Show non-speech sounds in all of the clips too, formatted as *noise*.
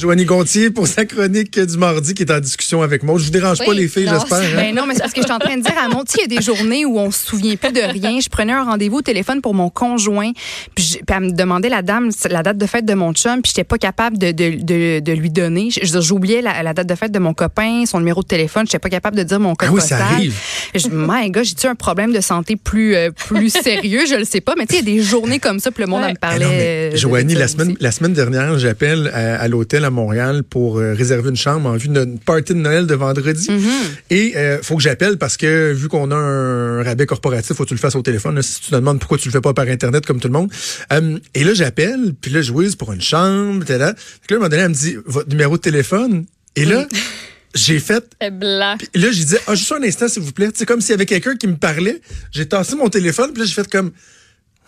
Joanie Gontier pour sa chronique du mardi qui est en discussion avec moi. Je vous dérange pas les filles, j'espère. Hein? Ben non, mais c'est ce que je suis en train de dire à mon il y a des journées où on se souvient plus de rien. Je prenais un rendez-vous au téléphone pour mon conjoint, puis, je, puis elle me demandait la dame la date de fête de mon chum, puis j'étais pas capable de, de, de, de lui donner. J'oubliais la, la, date de fête de mon copain, son numéro de téléphone, j'étais pas capable de dire mon code ah oui, postal. Ça arrive. Je, my God, j'ai-tu un problème de santé plus euh, plus sérieux, je le sais pas, mais tu sais, il y a des journées comme ça, puis le monde ouais. me parlait. Ah non, Joanie, la semaine la semaine dernière, j'appelle à, à l'hôtel à Montréal pour euh, réserver une chambre en vue notre party de Noël de vendredi. Mm -hmm. Et euh, faut que j'appelle parce que vu qu'on a un rabais corporatif, faut que tu le fasses au téléphone. Là, si tu te demandes pourquoi tu le fais pas par internet comme tout le monde. Euh, et là j'appelle, puis là je whiz pour une chambre, là. là à un moment donné elle me dit votre numéro de téléphone. Et là *laughs* j'ai fait. Blanc. Là, j'ai dit, ah, juste un instant, s'il vous plaît. C'est comme s'il y avait quelqu'un qui me parlait. J'ai tassé mon téléphone, puis là, j'ai fait comme.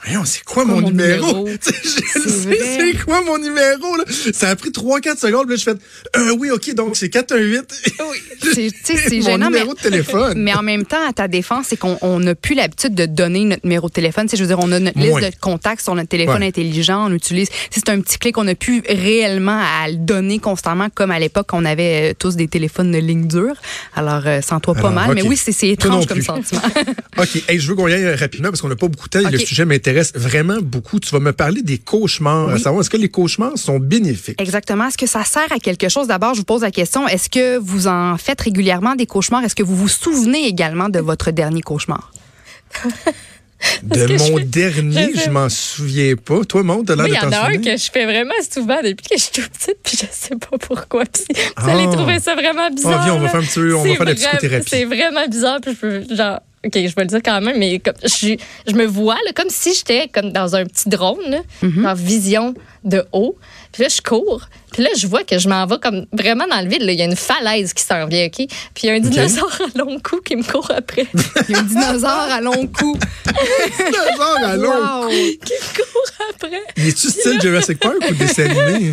Voyons, c'est quoi, mon, mon numéro? numéro? *laughs* c'est quoi mon numéro? Là? Ça a pris 3-4 secondes. Là, je fais euh, oui, OK, donc c'est 418. Oui, c'est *laughs* mon gênant. numéro mais, de téléphone. Mais en même temps, à ta défense, c'est qu'on n'a plus l'habitude de donner notre numéro de téléphone. Je veux dire, on a notre liste de contacts sur notre téléphone Ouais. intelligent. On utilise. C'est un petit clic. On n'a plus réellement à le donner constamment comme à l'époque, on avait euh, tous des téléphones de ligne dure. Alors, euh, sans toi, pas Alors, mal. Mais oui, c'est étrange comme sentiment. *laughs* OK. Hey, je veux qu'on y aille rapidement parce qu'on n'a pas beaucoup de temps le sujet m'intéresse vraiment beaucoup. Tu vas me parler des cauchemars. À Oui. savoir, est-ce que les cauchemars sont bénéfiques? Exactement. Est-ce que ça sert à quelque chose? D'abord, je vous pose la question, est-ce que vous en faites régulièrement des cauchemars? Est-ce que vous vous souvenez également de votre dernier cauchemar? *laughs* De je mon fais- dernier, je je m'en souviens pas. Toi, Monte, t'as l'air de il y en a un que je fais vraiment souvent depuis que je suis toute petite, puis je sais pas pourquoi. Puis vous Ah. allez trouver ça vraiment bizarre. Ah, viens, on va faire un petit peu- on va C'est faire de la vraiment- psychothérapie. C'est vraiment bizarre, puis je peux, genre, OK, je vais le dire quand même, mais comme, je, je me vois là, comme si j'étais comme dans un petit drone, là, Mm-hmm. en vision de haut. Puis là, je cours. Puis là, je vois que je m'en vais comme vraiment dans le vide. là. Il y a une falaise qui s'en vient, OK? Puis il y a un dinosaure à long cou qui me court après. *laughs* Il y a un dinosaure à long cou. *laughs* Dinosaure à long. Wow. qui me court après. Il est-tu style Jurassic Park ou dessin animé?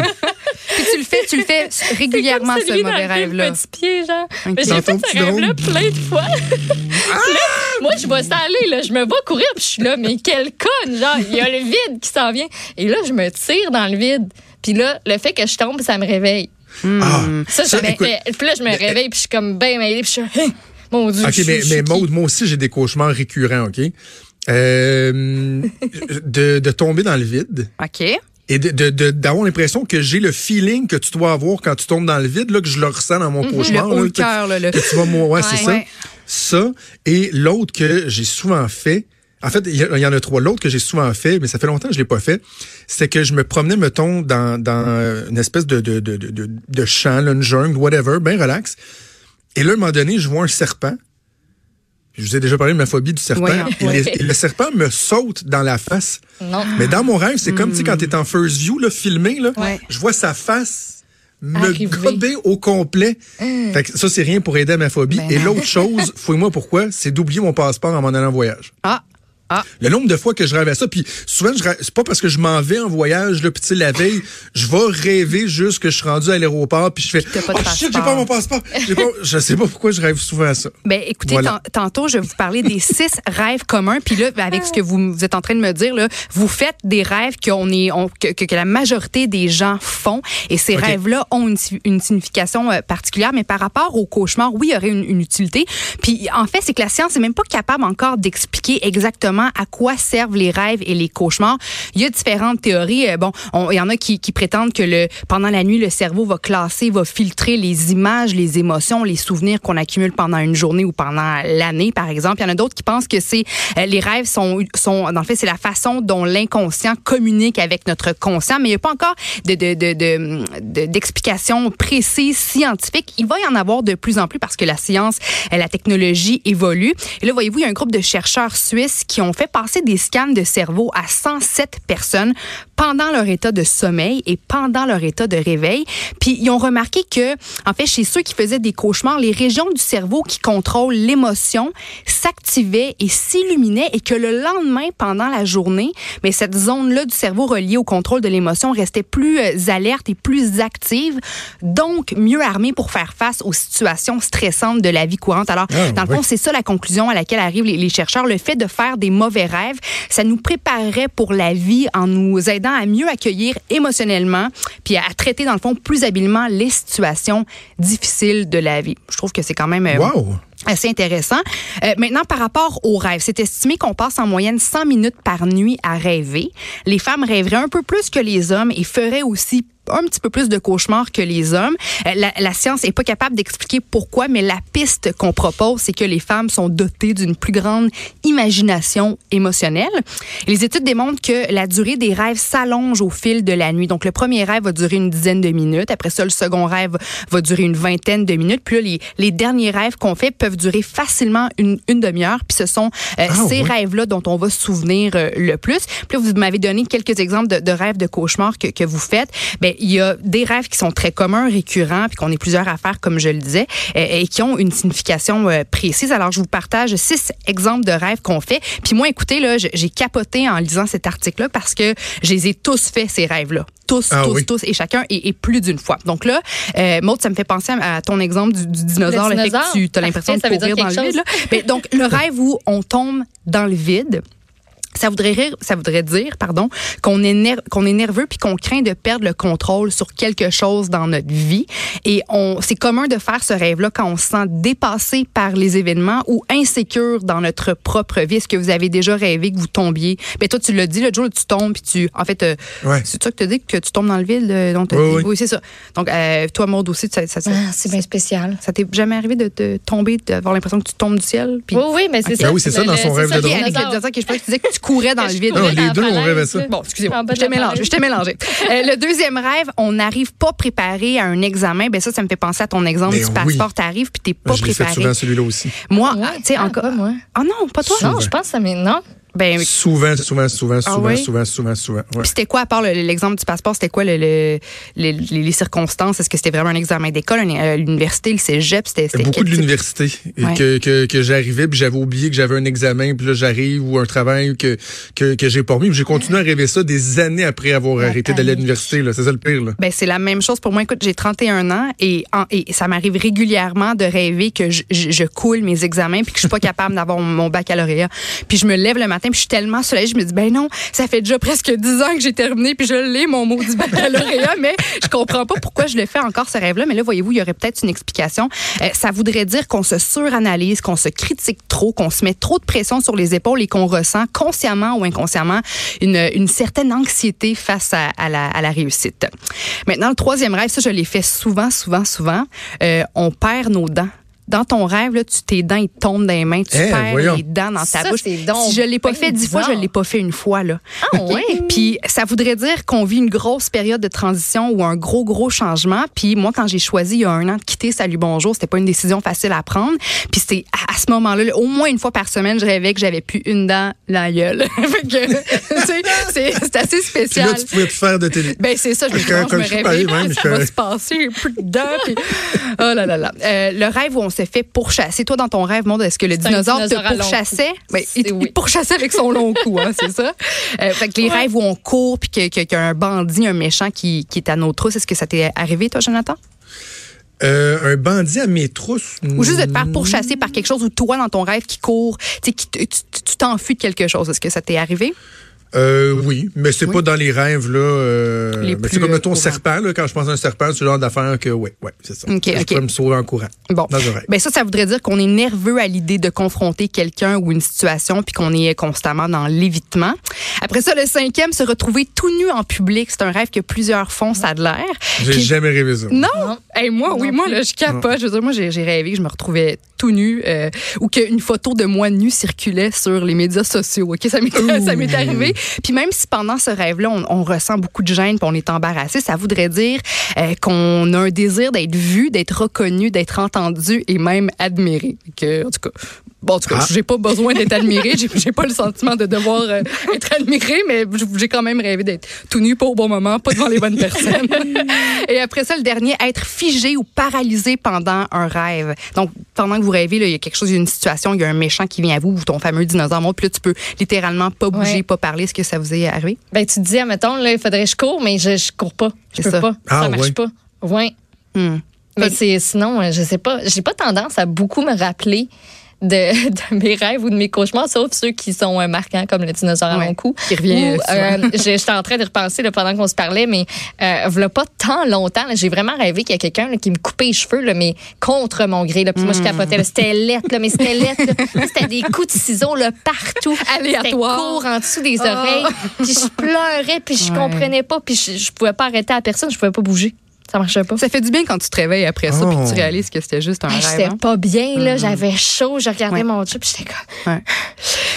Puis tu le fais, tu le fais *laughs* régulièrement, Comme ce mauvais rêve-là. Petit pied, genre. Ok. Mais j'ai fait ce rêve-là plein de fois. Puis là, moi, je vois ça aller, là. Je me vois courir, puis je suis là, mais quelle conne! Genre, il y a le vide qui s'en vient. Et là, je me tire dans le vide. Puis là, le fait que je tombe, ça me réveille. Ah, Ça, Ça, ça me écoute, fait- Puis là, je me mais- réveille, puis je suis comme bien mêlée, puis je suis. *laughs* Mon Dieu, OK, je suis- mais, je moi aussi, j'ai des cauchemars récurrents, OK? Euh, de, de tomber dans le vide OK. et de- de- de- d'avoir l'impression que j'ai le feeling que tu dois avoir quand tu tombes dans le vide, là, que je le ressens dans mon Le cauchemar. haut là, le que- cœur, là. le- que tu vas mourir. Ouais, c'est ça. Ouais. Ça. Et l'autre que j'ai souvent fait, en fait, il y, en a trois. L'autre que j'ai souvent fait, mais ça fait longtemps que je l'ai pas fait, c'est que je me promenais, mettons, dans, dans une espèce de, de, de, de, champ, là, une jungle, whatever, bien relax. Et là, à un moment donné, je vois un serpent. Je vous ai déjà parlé de ma phobie du serpent. Ouais, et, les- et le serpent me saute dans la face. Non. Mais dans mon rêve, c'est comme, tu sais, quand t'es en first view, là, filmé, là, Ouais. je vois sa face me Arriver. gober au complet. Fait que ça, c'est rien pour aider à ma phobie. Ben Et l'autre chose, fouille-moi pourquoi, c'est d'oublier mon passeport en m'en allant en voyage. Ah. Ah. Le nombre de fois que je rêve à ça, puis souvent, je c'est pas parce que je m'en vais en voyage, puis tu sais, la veille, je vais rêver juste que je suis rendu à l'aéroport, puis je fais, t'as pas oh shit, j'ai pas mon passeport. J'ai pas, je sais pas pourquoi je rêve souvent à ça. Ben, écoutez, Voilà. tantôt, je vais vous parler des six *laughs* rêves communs. Puis là, avec ce que vous, vous êtes en train de me dire, là, vous faites des rêves qu'on est, on- que, que- que la majorité des gens font. Et ces rêves-là ont une, une signification euh, particulière. Mais par rapport au cauchemar, oui, il y aurait une, une utilité. Puis en fait, c'est que la science n'est même pas capable encore d'expliquer exactement à quoi servent les rêves et les cauchemars. Il y a différentes théories. Euh, Bon, on- il y en a qui, prétendent que le, pendant la nuit, le cerveau va classer, va filtrer les images, les émotions, les souvenirs qu'on accumule pendant une journée ou pendant l'année, par exemple. Il y en a d'autres qui pensent que c'est euh, les rêves sont, sont le fait, c'est la façon dont l'inconscient communique avec notre conscient, mais il n'y a pas encore de, de- de- d'explications précises scientifiques. Il va y en avoir de plus en plus parce que la science, euh, la technologie évolue. Et là, voyez-vous, il y a un groupe de chercheurs suisses qui ont fait passer des scans de cerveau à 107 personnes pendant leur état de sommeil et pendant leur état de réveil. Puis ils ont remarqué que, en fait, chez ceux qui faisaient des cauchemars, les régions du cerveau qui contrôlent l'émotion s'activaient et s'illuminaient et que le lendemain, pendant la journée, mais cette zone-là du cerveau reliée au contrôle de l'émotion restait plus euh, alerte et plus active, donc mieux armée pour faire face aux situations stressantes de la vie courante. Alors, Ah, dans le oui. fond, c'est ça la conclusion à laquelle arrivent les, les chercheurs. Le fait de faire des mauvais rêves, ça nous préparerait pour la vie en nous aidant aidant à mieux accueillir émotionnellement, puis à traiter, dans le fond, plus habilement les situations difficiles de la vie. Je trouve que c'est quand même... euh, Wow! assez intéressant. Euh, maintenant, par rapport aux rêves, c'est estimé qu'on passe en moyenne 100 minutes par nuit à rêver. Les femmes rêveraient un peu plus que les hommes et feraient aussi un petit peu plus de cauchemars que les hommes. Euh, la, la science est pas capable d'expliquer pourquoi, mais la piste qu'on propose, c'est que les femmes sont dotées d'une plus grande imagination émotionnelle. Les études démontrent que la durée des rêves s'allonge au fil de la nuit. Donc, le premier rêve va durer une dizaine de minutes. Après ça, le second rêve va durer une vingtaine de minutes. Puis là, les, les derniers rêves qu'on fait peuvent durer facilement une, une demi-heure. Puis ce sont euh, Ah, ces rêves-là dont on va se souvenir euh, le plus. Puis là, vous m'avez donné quelques exemples de, de rêves de cauchemars que, que vous faites. Ben, il y a des rêves qui sont très communs, récurrents, puis qu'on est plusieurs à faire, comme je le disais, et qui ont une signification euh, précise. Alors, je vous partage six exemples de rêves qu'on fait. Puis moi, écoutez, là, j'ai capoté en lisant cet article-là parce que je les ai tous fait, ces rêves-là. Tous, Ah tous, oui. tous, et chacun, et, et plus d'une fois. Donc là, euh, Maud, ça me fait penser à, à ton exemple du, du dinosaure, Le le fait que dinosaure. tu as l'impression de courir dans le quelque vide. Là. Ben, donc, le *laughs* rêve où on tombe dans le vide, ça voudrait, rire- ça voudrait dire pardon, qu'on est, ner- qu'on est nerveux puis qu'on craint de perdre le contrôle sur quelque chose dans notre vie. Et on, c'est commun de faire ce rêve-là quand on se sent dépassé par les événements ou insécure dans notre propre vie. Est-ce que vous avez déjà rêvé que vous tombiez? Ben toi, tu l'as dit, le jour où tu tombes puis tu, en fait, euh, Ouais. c'est ça que tu dis que tu tombes dans le vide? euh, donc, Oui, dit- oui. c'est ça. Donc, euh, toi, Maud aussi, ça, ça, ça, Ah, c'est bien spécial. ça t'est jamais arrivé de, te tomber, d'avoir l'impression que tu tombes du ciel? Puis Oui, oui, mais c'est Ok. ça. Ah oui, c'est ça, dans le- son c'est rêve ça, de le drôle. Ok, je pensais que tu courais dans le vide. Non, les deux, on rêvait ça. Bon, excusez-moi, je t'ai la mélangé. Je t'ai mélangé. Euh, le deuxième rêve, on n'arrive pas préparé à un examen. Ben ça, ça me fait penser à ton exemple Mais du oui. passeport. T'arrives puis t'es pas je préparé. souvent, celui-là aussi. Moi, Ouais, ah, tu sais, ah, encore. moi. Ah non, pas toi. Non, je pense que ça m'est. Non? Ben, Souvent, souvent, souvent, souvent, oui? souvent, souvent, souvent. Ouais. puis c'était quoi, à part le- l'exemple du passeport, c'était quoi le, le- les, circonstances? Est-ce que c'était vraiment un examen d'école, euh, l'université, le cégep? C'était Beaucoup de l'université. Ouais. Que, que, que j'arrivais, puis j'avais oublié que j'avais un examen, puis là j'arrive, ou un travail que, que, que j'ai pas remis. Puis J'ai continué à rêver ça des années après avoir La arrêté d'aller à l'université. C'est ça le pire. Là. Ben, c'est la même chose pour moi. Écoute, j'ai 31 ans et, en- et ça m'arrive régulièrement de rêver que je, je- je coule mes examens puis que je suis pas *laughs* capable d'avoir mon baccalauréat. Puis je me lève le matin puis je suis tellement soulagée, je me dis ben non, ça fait déjà presque 10 ans que j'ai terminé puis je l'ai mon maudit baccalauréat, *laughs* mais je comprends pas pourquoi je le fais encore ce rêve-là. Mais là, voyez-vous, il y aurait peut-être une explication. Euh, ça voudrait dire qu'on se suranalyse, qu'on se critique trop, qu'on se met trop de pression sur les épaules et qu'on ressent consciemment ou inconsciemment une, une certaine anxiété face à, à la, à la réussite. Maintenant, le troisième rêve, ça, je l'ai fait souvent, souvent, souvent. Euh, on perd nos dents. Dans ton rêve, là, tu, tes dents, ils tombent dans les mains, tu Eh, perds voyons. les dents dans ta Ça, bouche. donc si je l'ai pas fait dix fois, je l'ai pas fait une fois. Là. Ah, OK? ouais? *laughs* Puis ça voudrait dire qu'on vit une grosse période de transition ou un gros, gros changement. Puis moi, quand j'ai choisi il y a un an de quitter Salut Bonjour, c'était pas une décision facile à prendre. Puis c'est à, à ce moment-là, là, au moins une fois par semaine, je rêvais que j'avais plus une dent dans la gueule. *laughs* c'est assez Puis spécial. là, tu pouvais te faire de télé. Ben c'est ça, je me, je me même, ça je- va se passer, plus de dents. puis- *laughs* Oh là là là. Euh, le rêve où on s'est fait pourchasser. Toi, dans ton rêve, monde, est-ce que le dinosaure, te long pourchassait? Ben, il, oui. il *laughs* pourchassait avec son long cou, hein, c'est ça? Euh, fait que les rêves où on court puis qu'il y a un bandit, un méchant qui, qui est à nos trousses, est-ce que ça t'est arrivé, toi, Jonathan? Euh, un bandit à mes trousses. Ou juste de te faire pourchasser par quelque chose ou toi, dans ton rêve, qui court, qui tu t'enfuis de quelque chose. Est-ce que ça t'est arrivé? Euh, oui, mais c'est Oui. pas dans les rêves là. Euh, plus, c'est comme mettons courants. serpent là. Quand je pense à un serpent, c'est le genre d'affaire que ouais, ouais, c'est ça. Ok, je ok. pourrais me sauver en courant. Bon. Dans un rêve. Ben ça, ça voudrait dire qu'on est nerveux à l'idée de confronter quelqu'un ou une situation, puis qu'on est constamment dans l'évitement. Après ça, le cinquième, se retrouver tout nu en public, c'est un rêve que plusieurs font, ça a de l'air. J'ai jamais rêvé ça. Non, Non. Hey, moi, oui, Non moi plus. là, je capote. Je veux dire, moi, j'ai j'ai rêvé que je me retrouvais tout nu euh, ou qu'une photo de moi nu circulait sur les médias sociaux. Ok, ça m'est *laughs* ça m'est arrivé. Puis même si pendant ce rêve-là, on, on ressent beaucoup de gêne, puis on est embarrassé, ça voudrait dire euh, qu'on a un désir d'être vu, d'être reconnu, d'être entendu et même admiré. Que, en tout cas. Bon, en tout cas, Ah. j'ai pas besoin d'être admiré, j'ai pas le sentiment de devoir euh, être admiré, mais j'ai quand même rêvé d'être tout nu, pas au bon moment, pas devant les bonnes personnes. Et après ça, le dernier, être figé ou paralysé pendant un rêve. Donc, pendant que vous rêvez, là, il y a quelque chose, il y a une situation, il y a un méchant qui vient à vous, ou ton fameux dinosaure monte, puis là, tu peux littéralement pas bouger, Ouais. pas parler. Est-ce que ça vous est arrivé? Ben, tu te dis, admettons, là, il faudrait que je cours, mais je, je cours pas. Je C'est peux ça. pas. Ah, ça marche ouais. pas. Ouais. Hmm. Mais c'est, sinon, euh, je sais pas. J'ai pas tendance à beaucoup me rappeler de, de mes rêves ou de mes cauchemars, sauf ceux qui sont euh, marquants, comme le dinosaure à mon cou. Qui revient, euh, euh, J'étais en train de repenser là, pendant qu'on se parlait, mais euh, voilà pas tant longtemps, j'ai vraiment rêvé qu'il y a quelqu'un qui me coupait les cheveux, là, mais contre mon gré. Là, puis moi, je capotais. là. C'était lettre, là, mais c'était lettre. *laughs* C'était des coups de ciseaux là, partout. Aléatoire. Court en dessous des oreilles. Puis je pleurais, puis je Ouais. comprenais pas, puis je, je pouvais pas arrêter à personne, je pouvais pas bouger. Ça marchait pas. Ça fait du bien quand tu te réveilles après ça Oh. puis que tu réalises que c'était juste un Hey, rêve. J'étais hein. pas bien, là. J'avais chaud. Je regardais Ouais. mon puis j'étais comme. Ouais.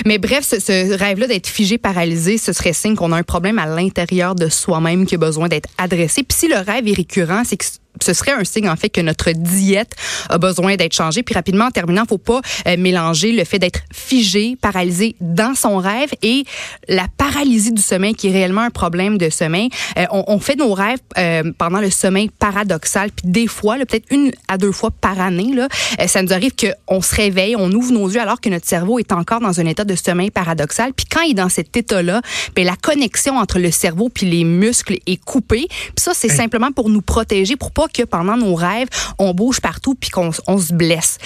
Mais bref, ce, ce rêve-là d'être figé, paralysé, ce serait signe qu'on a un problème à l'intérieur de soi-même qui a besoin d'être adressé. Puis si le rêve est récurrent, c'est que ce serait un signe en fait que notre diète a besoin d'être changée. Puis rapidement, en terminant, faut pas euh, mélanger le fait d'être figé, paralysé dans son rêve et la paralysie du sommeil qui est réellement un problème de sommeil. Euh, on, on fait nos rêves euh, pendant le sommeil paradoxal. Puis des fois, peut-être une à deux fois par année, là, ça nous arrive qu'on se réveille, on ouvre nos yeux alors que notre cerveau est encore dans un état de sommeil paradoxal. Puis quand il est dans cet état-là, ben, la connexion entre le cerveau puis les muscles est coupée. Puis ça, c'est simplement pour nous protéger, pour pas que pendant nos rêves, on bouge partout puis qu'on on se blesse.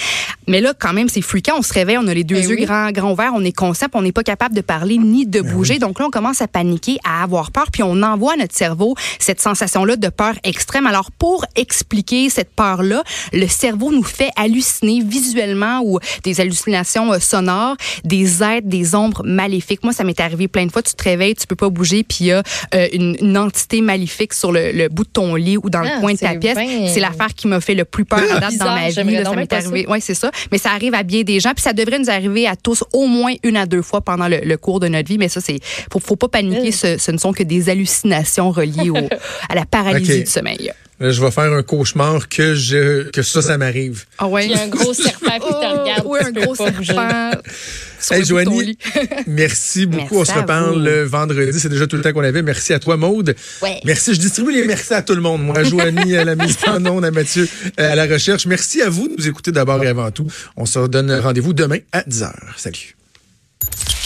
Mais là, quand même, c'est fréquent. On se réveille, on a les deux Ben yeux oui. grands, grands ouverts, on est conscient, on n'est pas capable de parler ni de bouger. Donc là, on commence à paniquer, à avoir peur, puis on envoie à notre cerveau cette sensation-là de peur extrême. Alors, pour expliquer cette peur-là, le cerveau nous fait halluciner visuellement ou des hallucinations euh, sonores, des êtres, des ombres maléfiques. Moi, ça m'est arrivé plein de fois. Tu te réveilles, tu peux pas bouger, puis il y a euh, une, une entité maléfique sur le, le bout de ton lit ou dans Ah, le coin de ta pièce. bien- C'est l'affaire qui m'a fait le plus peur à date dans Bizarre, ma vie. là. ça m'est arrivé. Oui, c'est ça. Mais ça arrive à bien des gens, puis ça devrait nous arriver à tous au moins une à deux fois pendant le, le cours de notre vie. Mais ça, c'est faut, faut pas paniquer. Ce, ce ne sont que des hallucinations reliées au, *laughs* à la paralysie du sommeil. Là, je vais faire un cauchemar que je que ça, ça m'arrive. Ah ouais. Il y a un gros serpent qui te *laughs* regarde. Oui, un gros serpent. *laughs* Hey, Joanie, *laughs* merci beaucoup. Merci on se reparle le vendredi. C'est déjà tout le temps qu'on avait. Merci à toi, Maude. Ouais. Merci. Je distribue les merci à tout le monde. Moi, à Joanie, à la mise en onde, à Mathieu, euh, à la recherche. Merci à vous de nous écouter d'abord et avant tout. On se donne rendez-vous demain à 10h. Salut.